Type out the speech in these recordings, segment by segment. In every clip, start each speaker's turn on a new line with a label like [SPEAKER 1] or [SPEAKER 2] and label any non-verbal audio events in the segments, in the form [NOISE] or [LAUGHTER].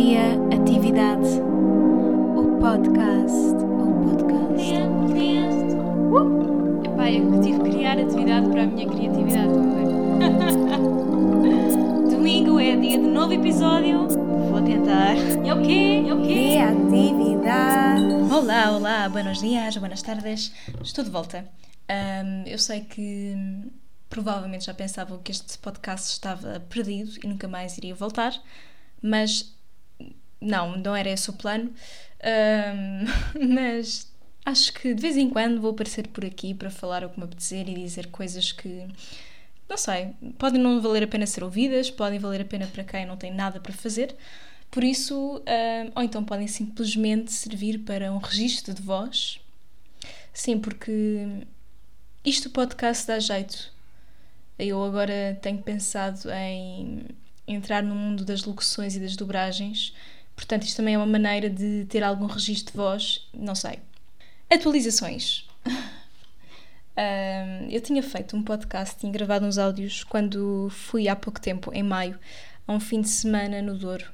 [SPEAKER 1] Criatividade. O podcast. O podcast.
[SPEAKER 2] Uh! Epá, eu tive que criar atividade para a minha criatividade. [LAUGHS] Domingo é dia de novo episódio. Vou tentar. É o quê? É o quê?
[SPEAKER 1] Criatividade.
[SPEAKER 2] Olá, olá, buenos dias, buenas tardes. Estou de volta. Ahm, eu sei que hum, provavelmente já pensavam que este podcast estava perdido e nunca mais iria voltar, mas não, não era esse o plano. Ahm, [LAUGHS] mas acho que de vez em quando vou aparecer por aqui para falar o que me apetecer e dizer coisas que, não sei, podem não valer a pena ser ouvidas, podem valer a pena para quem não tem nada para fazer. Por isso, ahm, ou então podem simplesmente servir para um registro de voz. Sim, porque isto podcast dá jeito. Eu agora tenho pensado em entrar no mundo das locuções e das dobragens, portanto, isto também é uma maneira de ter algum registro de voz, não sei. Atualizações. [LAUGHS] Ahm, eu tinha feito um podcast, tinha gravado uns áudios quando fui há pouco tempo, em maio, a um fim de semana no Douro.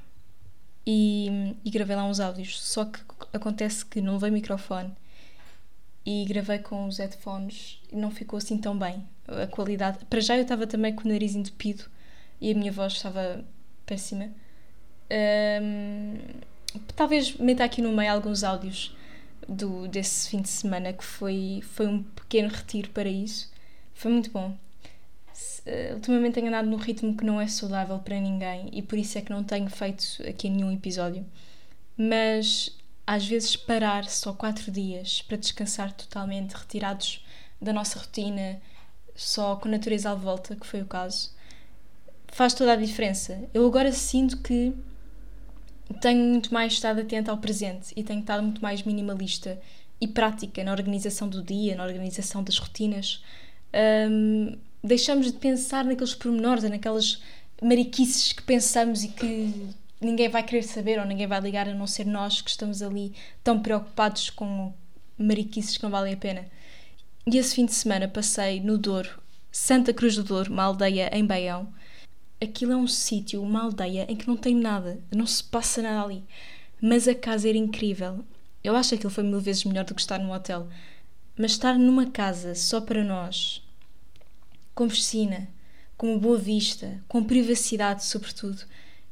[SPEAKER 2] E, e gravei lá uns áudios. Só que acontece que não veio microfone e gravei com os headphones e não ficou assim tão bem. A qualidade. Para já eu estava também com o nariz entupido e a minha voz estava péssima. Ahm, talvez meta aqui no meio alguns áudios do, desse fim de semana que foi, foi um pequeno retiro para isso. Foi muito bom. Eh, ultimamente tenho andado num ritmo que não é saudável para ninguém e por isso é que não tenho feito aqui nenhum episódio. Mas às vezes parar só quatro dias para descansar totalmente, retirados da nossa rotina, só com a natureza à volta, que foi o caso, faz toda a diferença. Eu agora sinto que tenho muito mais estado atenta ao presente e tenho estado muito mais minimalista e prática na organização do dia, na organização das rotinas. Hum, deixamos de pensar naqueles pormenores, naquelas mariquices que pensamos e que ninguém vai querer saber ou ninguém vai ligar a não ser nós que estamos ali tão preocupados com mariquices que não valem a pena. E esse fim de semana passei no Douro, Santa Cruz do Douro, uma aldeia em Baião. Aquilo é um sítio, uma aldeia em que não tem nada, não se passa nada ali. Mas a casa era incrível. Eu acho que aquilo foi mil vezes melhor do que estar num hotel. Mas estar numa casa só para nós, com piscina, com uma boa vista, com privacidade, sobretudo,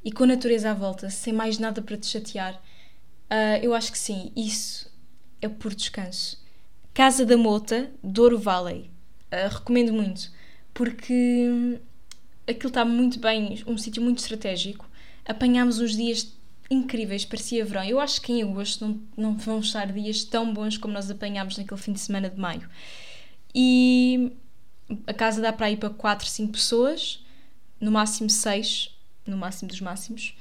[SPEAKER 2] e com a natureza à volta, sem mais nada para te chatear, ah, eu acho que sim, isso é puro descanso. Casa da Mota, Douro Valley. Ah, recomendo muito, porque aquilo está muito bem, um sítio muito estratégico. Apanhámos uns dias incríveis, parecia verão. Eu acho que em agosto não, não vão estar dias tão bons como nós apanhámos naquele fim de semana de maio. E a casa dá para ir para 4, 5 pessoas, no máximo 6, no máximo dos máximos,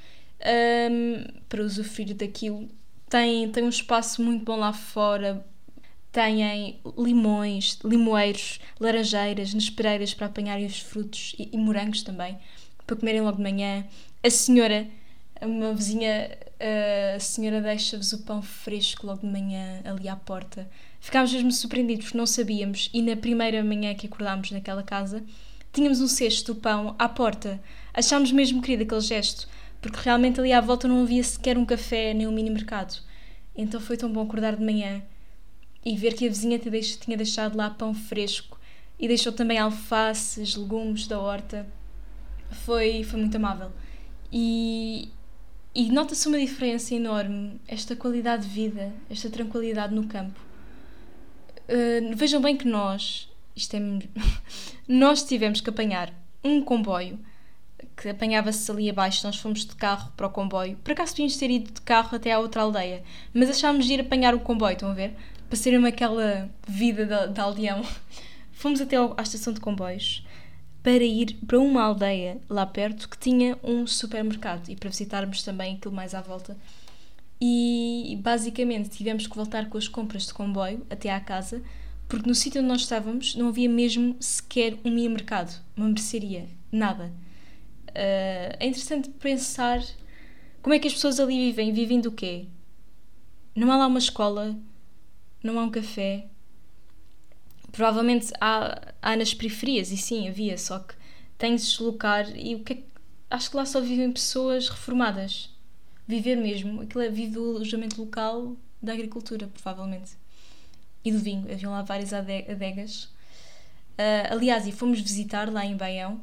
[SPEAKER 2] hum, para usufruir daquilo. Tem, tem um espaço muito bom lá fora, têm limões, limoeiros, laranjeiras, nespereiras para apanharem os frutos e, e morangos também, para comerem logo de manhã. A senhora, uma vizinha, a senhora deixa-vos o pão fresco logo de manhã ali à porta. Ficámos mesmo surpreendidos não sabíamos e na primeira manhã que acordámos naquela casa tínhamos um cesto do pão à porta. Achámos mesmo querido aquele gesto porque realmente ali à volta não havia sequer um café nem um mini mercado. Então foi tão bom acordar de manhã e ver que a vizinha tinha deixado lá pão fresco e deixou também alfaces, legumes da horta. Foi, foi muito amável. E, e nota-se uma diferença enorme, esta qualidade de vida, esta tranquilidade no campo. Uh, vejam bem que nós, isto é, [LAUGHS] nós tivemos que apanhar um comboio que apanhava-se ali abaixo, nós fomos de carro para o comboio. Por acaso de ter ido de carro até à outra aldeia, mas achámos de ir apanhar o comboio, estão a ver? Para serem aquela vida de aldeão. [LAUGHS] Fomos até ao- à estação de comboios para ir para uma aldeia lá perto que tinha um supermercado e para visitarmos também aquilo mais à volta. E basicamente tivemos que voltar com as compras de comboio até à casa, porque no sítio onde nós estávamos não havia mesmo sequer um mini mercado, uma mercearia, nada. Ah, é interessante pensar como é que as pessoas ali vivem. Vivem do quê? Não há lá uma escola, não há um café. Provavelmente há, há nas periferias, e sim, havia, só que tem de se deslocar e o que é que- acho que lá só vivem pessoas reformadas. viver mesmo. Aquilo é vive do alojamento local da agricultura, provavelmente. E do vinho. Haviam lá várias adegas. Uh, aliás, e fomos visitar lá em Baião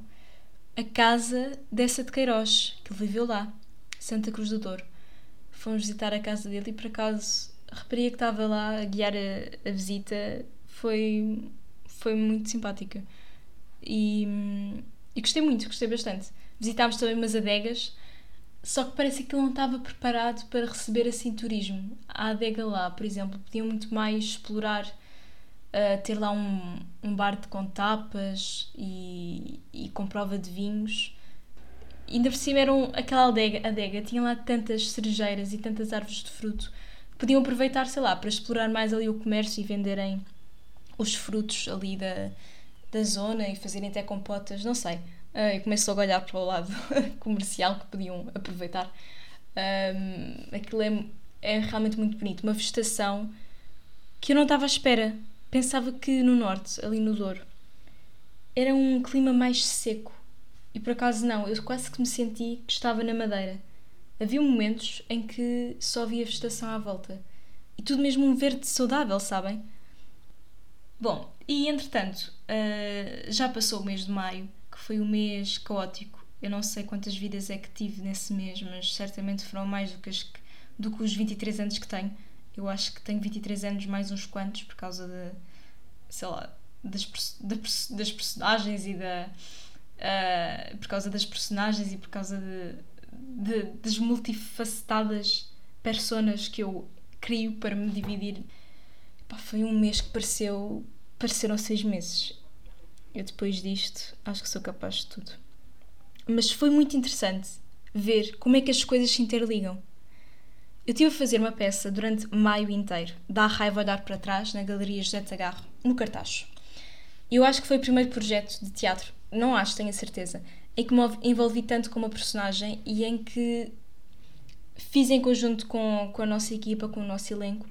[SPEAKER 2] a casa dessa de Queiroz, que ele viveu lá, Santa Cruz do Douro. Fomos visitar a casa dele e por acaso rapariga que estava lá a guiar a, a visita foi, foi muito simpática. E, e gostei muito, gostei bastante. Visitámos também umas adegas, só que parece que ele não estava preparado para receber assim turismo. A adega lá, por exemplo, podiam muito mais explorar, uh, ter lá um, um bar de com tapas e, e com prova de vinhos. E ainda por cima eram aquela adega, adega, tinha lá tantas cerejeiras e tantas árvores de fruto. Podiam aproveitar, sei lá, para explorar mais ali o comércio e venderem os frutos ali da, da zona e fazerem até compotas, não sei. Uh, eu começo a olhar para o lado [LAUGHS] comercial que podiam aproveitar. Um, aquilo é, é realmente muito bonito. Uma vegetação que eu não estava à espera. Pensava que no norte, ali no Douro, era um clima mais seco. E por acaso não, eu quase que me senti que estava na Madeira. Havia momentos em que só havia vegetação à volta. E tudo mesmo um verde saudável, sabem? Bom, e entretanto, uh, já passou o mês de maio, que foi um mês caótico. Eu não sei quantas vidas é que tive nesse mês, mas certamente foram mais do que, as, do que os 23 anos que tenho. Eu acho que tenho 23 anos mais uns quantos por causa de, sei lá, das, das personagens e da. Uh, por causa das personagens e por causa de, de, das multifacetadas personas que eu crio para me dividir Pá, foi um mês que pareceu. pareceram seis meses. Eu depois disto acho que sou capaz de tudo. Mas foi muito interessante ver como é que as coisas se interligam. Eu tive a fazer uma peça durante maio inteiro, Dá raiva olhar para trás, na Galeria José Tagarro, no Cartacho. Eu acho que foi o primeiro projeto de teatro, não acho, tenho a certeza, em que me envolvi tanto com uma personagem e em que fiz em conjunto com, com a nossa equipa, com o nosso elenco,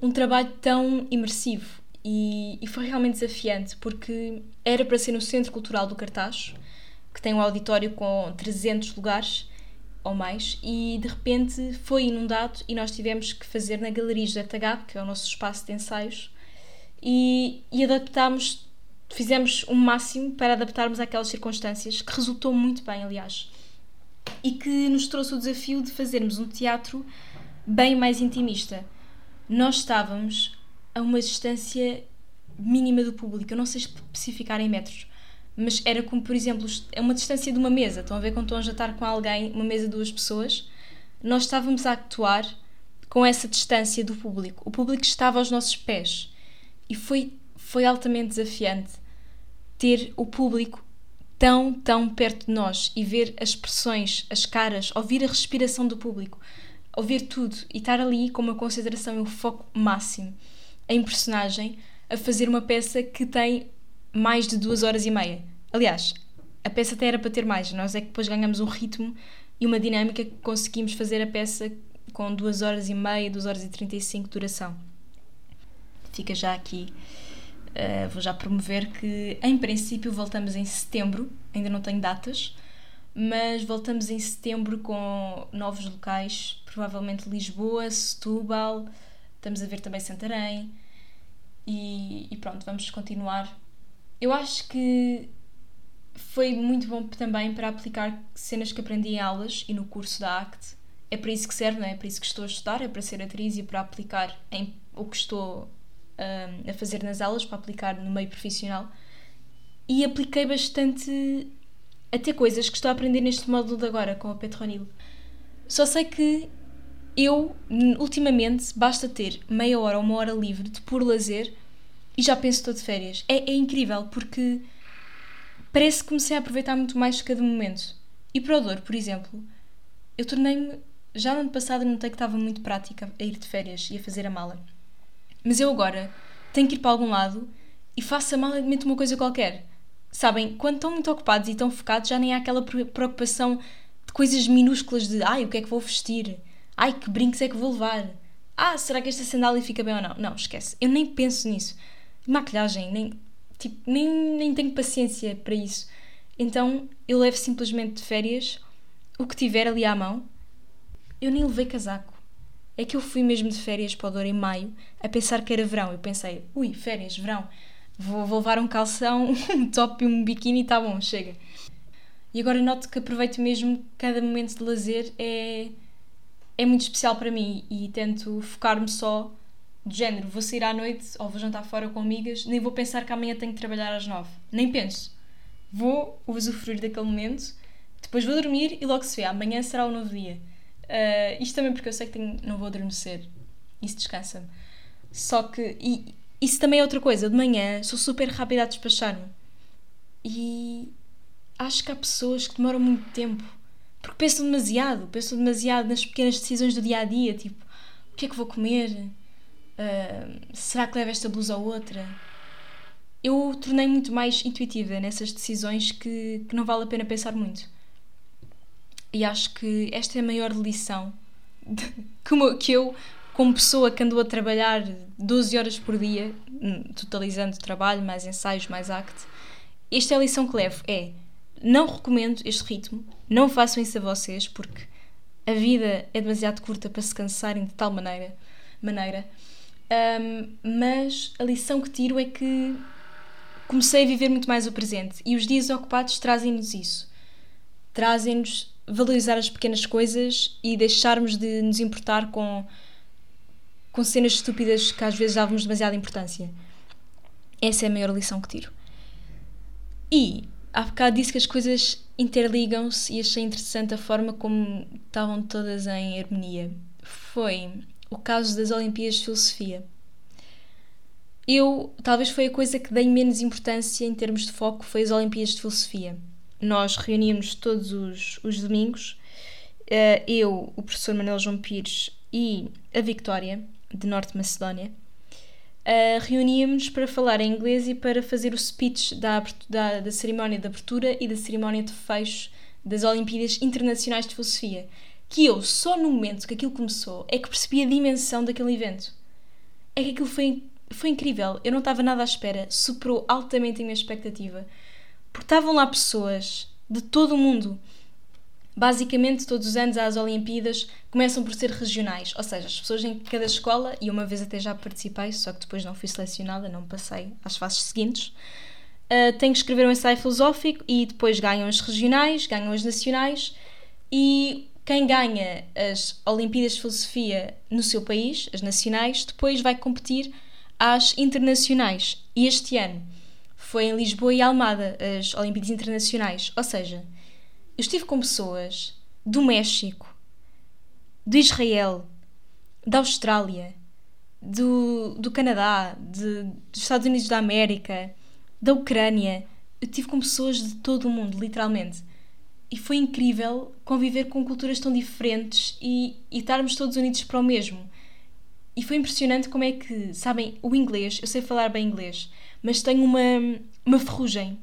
[SPEAKER 2] um trabalho tão imersivo e, e, foi realmente desafiante porque era para ser no Centro Cultural do Cartaz, que tem um auditório com 300 lugares ou mais, e de repente foi inundado e nós tivemos que fazer na Galeria José Tagado, que é o nosso espaço de ensaios, e, e adaptámos, fizemos o máximo para adaptarmos àquelas circunstâncias, que resultou muito bem, aliás, e que nos trouxe o desafio de fazermos um teatro bem mais intimista nós estávamos a uma distância mínima do público. Eu não sei especificar em metros, mas era como, por exemplo, é uma distância de uma mesa. Estão a ver quando estão a jantar com alguém, uma mesa de duas pessoas? Nós estávamos a actuar com essa distância do público. O público estava aos nossos pés. E foi, foi altamente desafiante ter o público tão, tão perto de nós e ver as expressões, as caras, ouvir a respiração do público ouvir tudo e estar ali com uma concentração e um foco máximo em personagem a fazer uma peça que tem mais de duas horas e meia. Aliás, a peça até era para ter mais, nós é que depois ganhamos um ritmo e uma dinâmica que conseguimos fazer a peça com duas horas e meia, duas horas e trinta e cinco de duração. Fica já aqui, uh, vou já promover que em princípio voltamos em setembro, ainda não tenho datas, mas voltamos em setembro com novos locais, provavelmente Lisboa, Setúbal, estamos a ver também Santarém e, e pronto, vamos continuar. Eu acho que foi muito bom também para aplicar cenas que aprendi em aulas e no curso da ACT. É para isso que serve, não é? É para isso que estou a estudar, é para ser atriz e para aplicar em o que estou a fazer nas aulas, para aplicar no meio profissional. E apliquei bastante até coisas que estou a aprender neste módulo de agora com a Petronil. Só sei que eu, ultimamente, basta ter meia hora ou uma hora livre de puro lazer e já penso estou de férias. É, é incrível porque parece que comecei a aproveitar muito mais cada momento. E para o Douro, por exemplo, eu tornei-me. Já no ano passado notei que estava muito prática a ir de férias e a fazer a mala. Mas eu agora tenho que ir para algum lado e faço a mala e meto uma coisa qualquer. Sabem, quando estão muito ocupados e estão focados, já nem há aquela preocupação de coisas minúsculas de ai, o que é que vou vestir? Ai, que brincos é que vou levar? Ah, será que esta sandália fica bem ou não? Não, esquece. Eu nem penso nisso. Maquilhagem, nem, tipo, nem, nem tenho paciência para isso. Então eu levo simplesmente de férias o que tiver ali à mão eu nem levei casaco. É que eu fui mesmo de férias para o Douro em maio, a pensar que era verão. Eu pensei, ui, férias, verão. Vou, vou levar um calção, [LAUGHS] um top e um biquíni e tá bom, chega. E agora noto que aproveito mesmo cada momento de lazer é, é muito especial para mim e tento focar-me só de género, vou sair à noite ou vou jantar fora com amigas, nem vou pensar que amanhã tenho que trabalhar às nove. Nem penso. Vou usufruir daquele momento, depois vou dormir e logo se vê. Amanhã será o um novo dia. Uh, isto também porque eu sei que tenho, não vou adormecer. Isso descansa-me. Só que. E, isso também é outra coisa. De manhã sou super rápida a despachar-me. E acho que há pessoas que demoram muito tempo. Porque pensam demasiado. Pensam demasiado nas pequenas decisões do dia a dia. Tipo, o que é que vou comer? Uh, será que levo esta blusa ou outra? Eu tornei muito mais intuitiva nessas decisões que, que não vale a pena pensar muito. E acho que esta é a maior lição que eu, como pessoa que andou a trabalhar 12 horas por dia, hum, totalizando trabalho, mais ensaios, mais acto, esta é a lição que levo: é não recomendo este ritmo, não façam isso a vocês, porque a vida é demasiado curta para se cansarem de tal maneira. maneira um, mas a lição que tiro é que comecei a viver muito mais o presente e os dias ocupados trazem-nos isso. Trazem-nos valorizar as pequenas coisas e deixarmos de nos importar com, com cenas estúpidas que às vezes dávamos demasiada importância. Essa é a maior lição que tiro. E há bocado disse que as coisas interligam-se e achei interessante a forma como estavam todas em harmonia. Foi o caso das Olimpíadas de Filosofia. Eu, talvez foi a coisa que dei menos importância em termos de foco, foi as Olimpíadas de Filosofia. Nós reuníamos todos os, os domingos, uh, eu, o professor Manuel João Pires e a Victória, de Norte Macedónia, uh, reuníamos para falar em inglês e para fazer o speech da, da, da cerimónia de abertura e da cerimónia de fecho das Olimpíadas Internacionais de Filosofia que eu, só no momento que aquilo começou, é que percebi a dimensão daquele evento. É que aquilo foi, foi incrível. Eu não estava nada à espera. Superou altamente a minha expectativa. Porque estavam lá pessoas de todo o mundo. Basicamente, todos os anos às Olimpíadas começam por ser regionais, ou seja, as pessoas em cada escola, e uma vez até já participei, só que depois não fui selecionada, não passei às fases seguintes, uh, têm que escrever um ensaio filosófico e depois ganham as regionais, ganham as nacionais, e quem ganha as Olimpíadas de Filosofia no seu país, as nacionais, depois vai competir às internacionais. E este ano foi em Lisboa e Almada as Olimpíadas Internacionais. Ou seja, eu estive com pessoas do México, de Israel, da Austrália, do, do Canadá, de, dos Estados Unidos da América, da Ucrânia. Eu estive com pessoas de todo o mundo, literalmente e foi incrível conviver com culturas tão diferentes e, e estarmos todos unidos para o mesmo. E foi impressionante como é que, sabem, o inglês, eu sei falar bem inglês, mas tenho uma, uma ferrugem.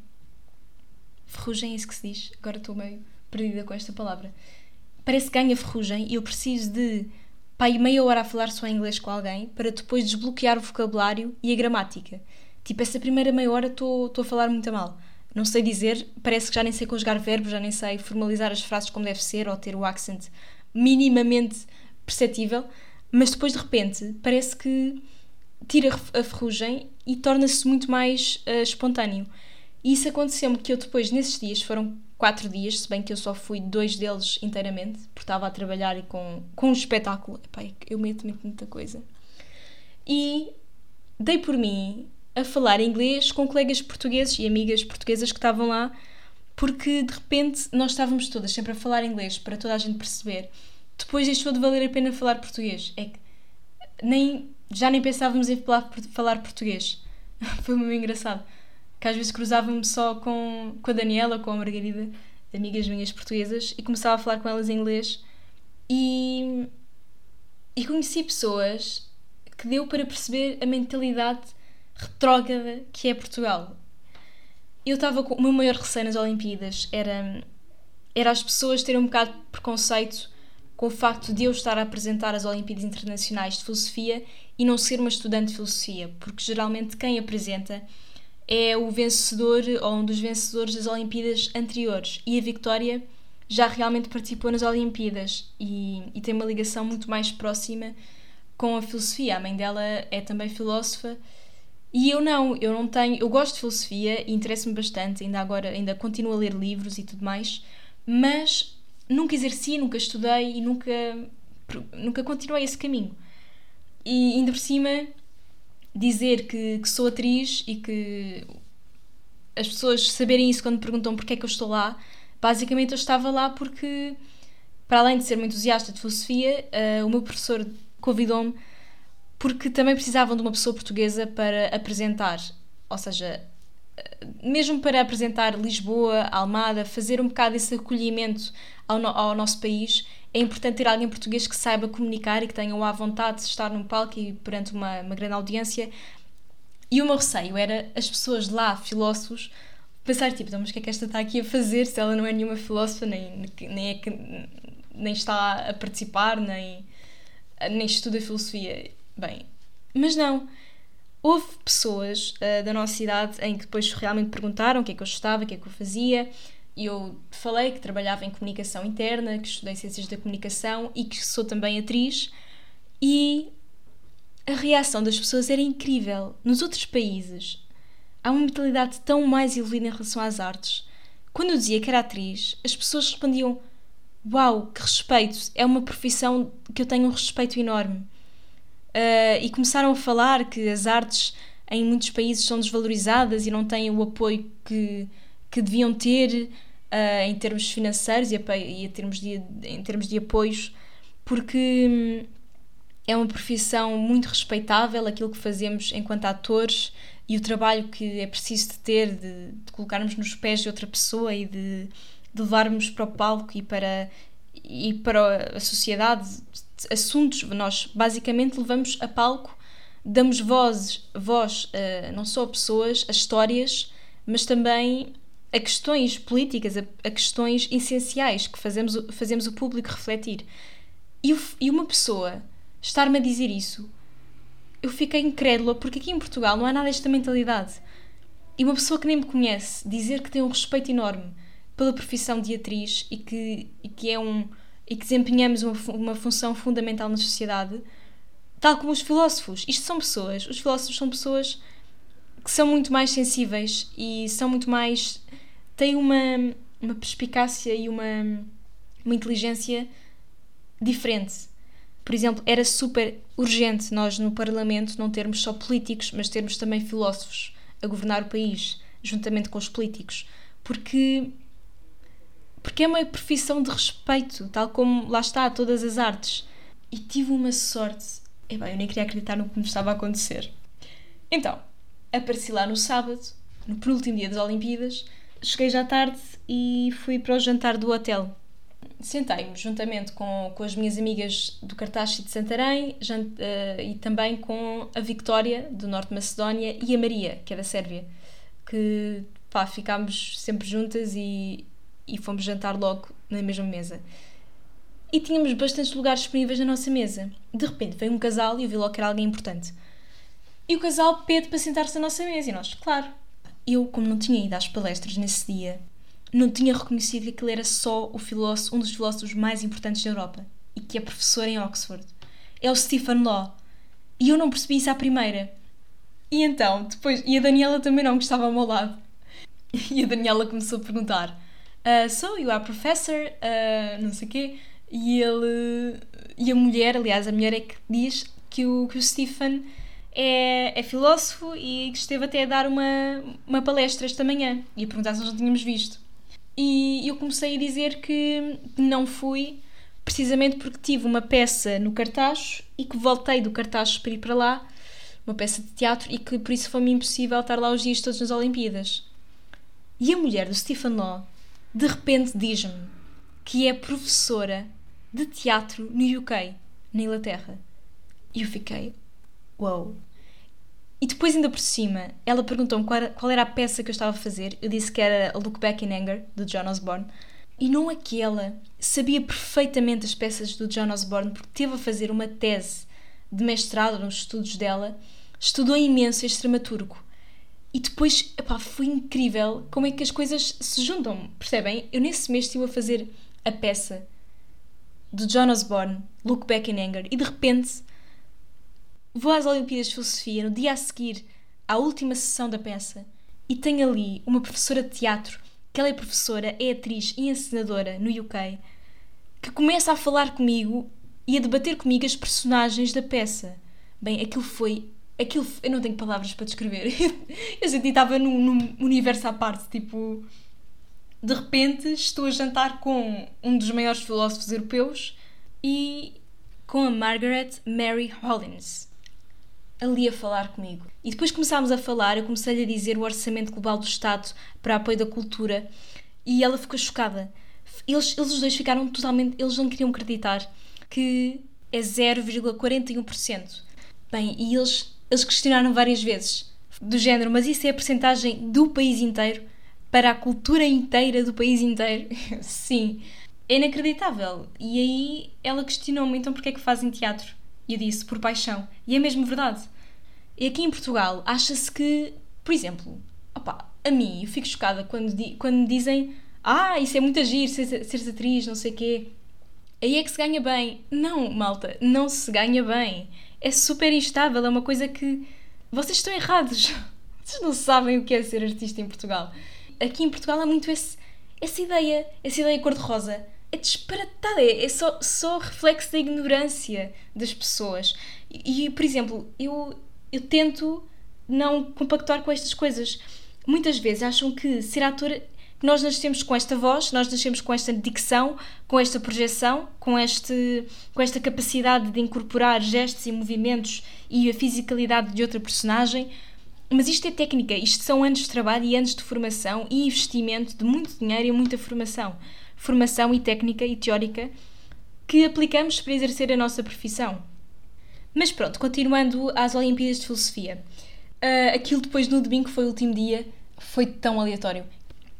[SPEAKER 2] Ferrugem é isso que se diz? Agora estou meio perdida com esta palavra. Parece que ganha ferrugem e eu preciso de pai meia hora a falar só inglês com alguém para depois desbloquear o vocabulário e a gramática. Tipo, essa primeira meia hora estou a falar muito mal não sei dizer, parece que já nem sei conjugar verbos, já nem sei formalizar as frases como deve ser ou ter o accent minimamente perceptível, mas depois de repente parece que tira a ferrugem e torna-se muito mais uh, espontâneo. E isso aconteceu-me que eu depois, nesses dias, foram quatro dias, se bem que eu só fui dois deles inteiramente, porque estava a trabalhar e com, com um espetáculo. Epá, eu meto-me muita coisa. E dei por mim a falar inglês com colegas portugueses e amigas portuguesas que estavam lá, porque de repente nós estávamos todas sempre a falar inglês para toda a gente perceber. Depois deixou de valer a pena falar português. É que nem, já nem pensávamos em falar, português. [LAUGHS] Foi muito engraçado. Que às vezes cruzava-me só com, com a Daniela, com a Margarida, amigas minhas portuguesas, e começava a falar com elas em inglês. E, e conheci pessoas que deu para perceber a mentalidade retrógrada que é Portugal. Eu estava com. O meu maior receio nas Olimpíadas era, era as pessoas terem um bocado de preconceito com o facto de eu estar a apresentar as Olimpíadas Internacionais de Filosofia e não ser uma estudante de filosofia, porque geralmente quem apresenta é o vencedor ou um dos vencedores das Olimpíadas anteriores e a Victória já realmente participou nas Olimpíadas e, e tem uma ligação muito mais próxima com a filosofia. A mãe dela é também filósofa e eu não, eu não tenho, eu gosto de filosofia e interessa-me bastante, ainda agora, ainda continuo a ler livros e tudo mais, mas nunca exerci, nunca estudei e nunca, nunca continuei esse caminho. E ainda por cima, dizer que, que sou atriz e que as pessoas saberem isso quando perguntam porque é que eu estou lá, basicamente eu estava lá porque, para além de ser muito entusiasta de filosofia, uh, o meu professor convidou-me porque também precisavam de uma pessoa portuguesa para apresentar, ou seja, mesmo para apresentar Lisboa, Almada, fazer um bocado esse acolhimento ao, no, ao nosso país, é importante ter alguém português que saiba comunicar e que tenha a vontade de estar num palco e perante uma, uma grande audiência. E o meu receio era as pessoas lá, filósofos, pensar tipo, então, mas o que é que esta está aqui a fazer se ela não é nenhuma filósofa, nem, nem, é, nem está a participar, nem, nem estuda filosofia. Bem, mas não. Houve pessoas uh, da nossa idade em que depois realmente perguntaram o que é que eu estava, o que é que eu fazia, e eu falei que trabalhava em comunicação interna, que estudei ciências da comunicação e que sou também atriz, e a reação das pessoas era incrível. Nos outros países há uma mentalidade tão mais evoluída em relação às artes. Quando eu dizia que era atriz, as pessoas respondiam: Uau, que respeito! É uma profissão que eu tenho um respeito enorme. Uh, e começaram a falar que as artes em muitos países são desvalorizadas e não têm o apoio que, que deviam ter uh, em termos financeiros e, a, e a termos de, em termos de apoios, porque hum, é uma profissão muito respeitável aquilo que fazemos enquanto atores e o trabalho que é preciso de ter, de, de colocarmos nos pés de outra pessoa e de, de levarmos para o palco e para, e para a sociedade assuntos. Nós basicamente levamos a palco, damos vozes, voz uh, não só a pessoas, a histórias, mas também a questões políticas, a, a questões essenciais que fazemos, fazemos o público refletir. E, o, e uma pessoa estar-me a dizer isso, eu fiquei incrédula, porque aqui em Portugal não há nada desta mentalidade. E uma pessoa que nem me conhece dizer que tem um respeito enorme pela profissão de atriz e que, e que é um e que desempenhamos uma, uma função fundamental na sociedade, tal como os filósofos. Isto são pessoas, os filósofos são pessoas que são muito mais sensíveis e são muito mais. têm uma, uma perspicácia e uma, uma inteligência diferente. Por exemplo, era super urgente nós no Parlamento não termos só políticos, mas termos também filósofos a governar o país, juntamente com os políticos. Porque porque é uma profissão de respeito, tal como lá está todas as artes. E tive uma sorte. É bem, eu nem queria acreditar no que me estava a acontecer. Então, apareci lá no sábado, no penúltimo dia das Olimpíadas, cheguei já tarde e fui para o jantar do hotel. Sentei-me juntamente com, com as minhas amigas do Cartaxi de Santarém jant, uh, e também com a Victória, do Norte Macedónia, e a Maria, que é da Sérvia, que pá, ficámos sempre juntas e e fomos jantar logo na mesma mesa. E tínhamos bastantes lugares disponíveis na nossa mesa. De repente veio um casal e eu vi logo que era alguém importante. E o casal pede para sentar-se na nossa mesa e nós, claro. Eu, como não tinha ido às palestras nesse dia, não tinha reconhecido que aquele era só o filósofo, um dos filósofos mais importantes da Europa e que é professor em Oxford. É o Stephen Law. E eu não percebi isso à primeira. E então, depois, e a Daniela também não, que estava ao meu lado. [LAUGHS] E a Daniela começou a perguntar: uh, so you are professor, uh, não sei o quê, e ele, e a mulher, aliás, a mulher é que diz que o, que o Stephen é, é filósofo e que esteve até a dar uma, uma palestra esta manhã e a perguntar se nós não tínhamos visto. E eu comecei a dizer que não fui, precisamente porque tive uma peça no cartaz e que voltei do cartaz para ir para lá, uma peça de teatro, e que por isso foi-me impossível estar lá os dias todos nas Olimpíadas. E a mulher do Stephen Law de repente diz-me que é professora de teatro no UK, na Inglaterra. E eu fiquei, uau. Wow. E depois, ainda por cima, ela perguntou-me qual, qual, era a peça que eu estava a fazer. Eu disse que era a Look Back in Anger, de John Osborne. E não aquela. Sabia perfeitamente as peças do John Osborne, porque teve a fazer uma tese de mestrado nos estudos dela. Estudou imenso este dramaturgo. E depois, epá, foi incrível como é que as coisas se juntam, percebem? Eu nesse mês estive a fazer a peça do John Osborne, Look Back in Anger, e de repente vou às Olimpíadas de Filosofia no dia a seguir à última sessão da peça e tenho ali uma professora de teatro, que ela é professora, é atriz e encenadora no UK, que começa a falar comigo e a debater comigo as personagens da peça. Bem, aquilo foi. Aquilo, eu não tenho palavras para descrever. [LAUGHS] eu senti estava num, num universo à parte, tipo. De repente estou a jantar com um dos maiores filósofos europeus e com a Margaret Mary Hollins ali a falar comigo. E depois começámos a falar, eu comecei-lhe a dizer o orçamento global do Estado para apoio da cultura e ela ficou chocada. Eles, eles os dois ficaram totalmente. Eles não queriam acreditar que é 0,41%. Bem, e eles, eles questionaram várias vezes, do género, mas isso é a porcentagem do país inteiro para a cultura inteira do país inteiro? [LAUGHS] Sim. É inacreditável. E aí ela questionou-me, então porquê é que fazem teatro? E eu disse, por paixão. E é mesmo verdade. E aqui em Portugal, acha-se que, por exemplo, opa, a mim, eu fico chocada quando, quando me dizem ah, isso é muito agir, seres, seres atriz, não sei o quê. Aí é que se ganha bem. Não, malta, não se ganha bem. É super instável, é uma coisa que. Vocês estão errados. [LAUGHS] Vocês não sabem o que é ser artista em Portugal. Aqui em Portugal há muito esse, essa ideia, essa ideia cor-de-rosa é disparatada, é, é só, só reflexo da ignorância das pessoas. E, e, por exemplo, eu, eu tento não compactuar com estas coisas. Muitas vezes acham que ser ator. Nós nascemos com esta voz, nós nascemos com esta dicção, com esta projeção, com, este, com esta capacidade de incorporar gestos e movimentos e a fisicalidade de outra personagem. Mas isto é técnica, isto são anos de trabalho e anos de formação e investimento de muito dinheiro e muita formação formação e técnica e teórica que aplicamos para exercer a nossa profissão. Mas pronto, continuando às Olimpíadas de Filosofia. Uh, aquilo depois no domingo foi o último dia, foi tão aleatório.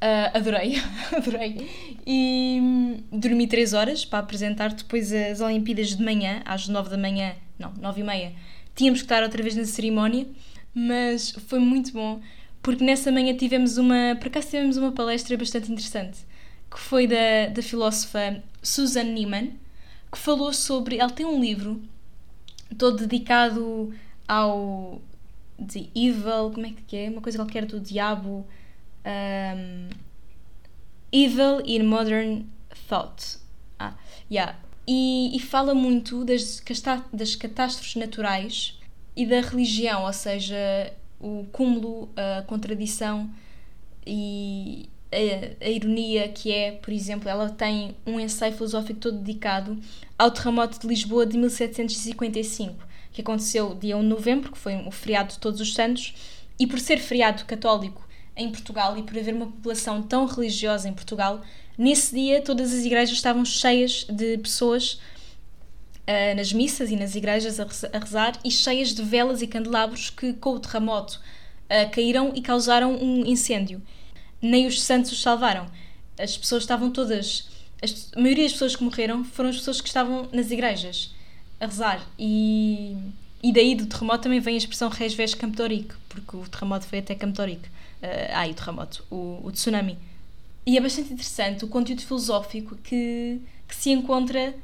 [SPEAKER 2] Uh, adorei, [LAUGHS] adorei. E hum, dormi 3 horas para apresentar depois as Olimpíadas de manhã, às 9 da manhã, não, 9 e meia. Tínhamos que estar outra vez na cerimónia, mas foi muito bom porque nessa manhã tivemos uma, por acaso tivemos uma palestra bastante interessante que foi da, da filósofa Susan Neiman, que falou sobre. Ela tem um livro todo dedicado ao. de evil, como é que é? Uma coisa qualquer do diabo. Um, evil in Modern Thought. Ah, yeah. E, e fala muito das, das catástrofes naturais e da religião, ou seja, o cúmulo, a contradição e, a, a, ironia que é, por exemplo, ela tem um ensaio filosófico todo dedicado ao terremoto de Lisboa de 1755, que aconteceu dia 1 de novembro, que foi o feriado de Todos os Santos, e por ser feriado católico em Portugal e por haver uma população tão religiosa em Portugal, nesse dia todas as igrejas estavam cheias de pessoas uh, nas missas e nas igrejas a rezar e cheias de velas e candelabros que, com o terremoto, uh, caíram e causaram um incêndio nem os santos os salvaram. As pessoas estavam todas. A maioria das pessoas que morreram foram as pessoas que estavam nas igrejas a rezar. E, e daí do terremoto também vem a expressão Res Ves Camptoric, porque o terremoto foi até. Uh, ai, o terremoto, o, o tsunami. E é bastante interessante o conteúdo filosófico que, que se encontra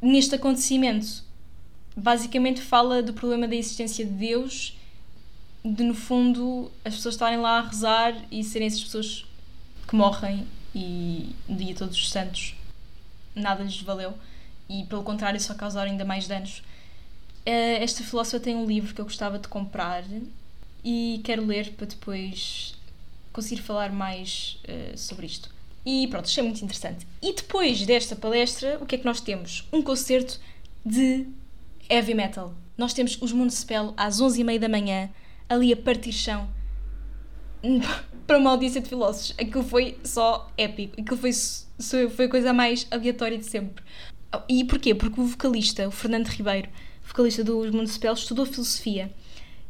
[SPEAKER 2] neste acontecimento. Basicamente fala do problema da existência de Deus de no fundo as pessoas estarem lá a rezar e serem essas pessoas que morrem e no dia todos os santos nada lhes valeu e pelo contrário só causaram ainda mais danos. Eh, esta filósofa tem um livro que eu gostava de comprar e quero ler para depois conseguir falar mais uh, sobre isto. E pronto, achei muito interessante. E depois desta palestra, o que é que nós temos? Um concerto de heavy metal. Nós temos os Municipal às 11h30 da manhã ali a partir chão [LAUGHS] para uma audiência de filósofos. Aquilo foi só épico. Aquilo foi, foi a coisa mais aleatória de sempre. E porquê? Porque o vocalista, o Fernando Ribeiro, vocalista dos Municipal, estudou filosofia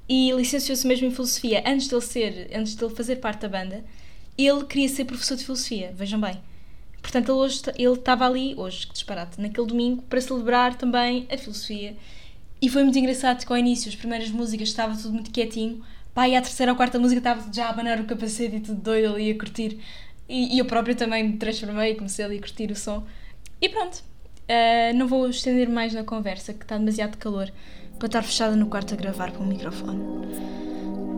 [SPEAKER 2] e licenciou-se mesmo em filosofia antes de ele ser, antes de ele fazer parte da banda. Ele queria ser professor de filosofia, vejam bem. Portanto, ele, hoje, ele estava ali, hoje, que disparate, naquele domingo, para celebrar também a filosofia e foi muito engraçado que ao início, as primeiras músicas, estava tudo muito quietinho. Pá, e a terceira ou quarta música estava já a abanar o capacete e tudo doido ali a curtir. E, e eu própria também me transformei e comecei ali a curtir o som. E pronto, uh, não vou estender mais na conversa, que está demasiado calor para estar fechada no quarto a gravar com o microfone.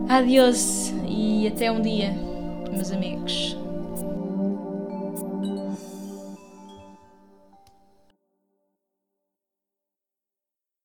[SPEAKER 2] Adiós e até um dia, meus amigos.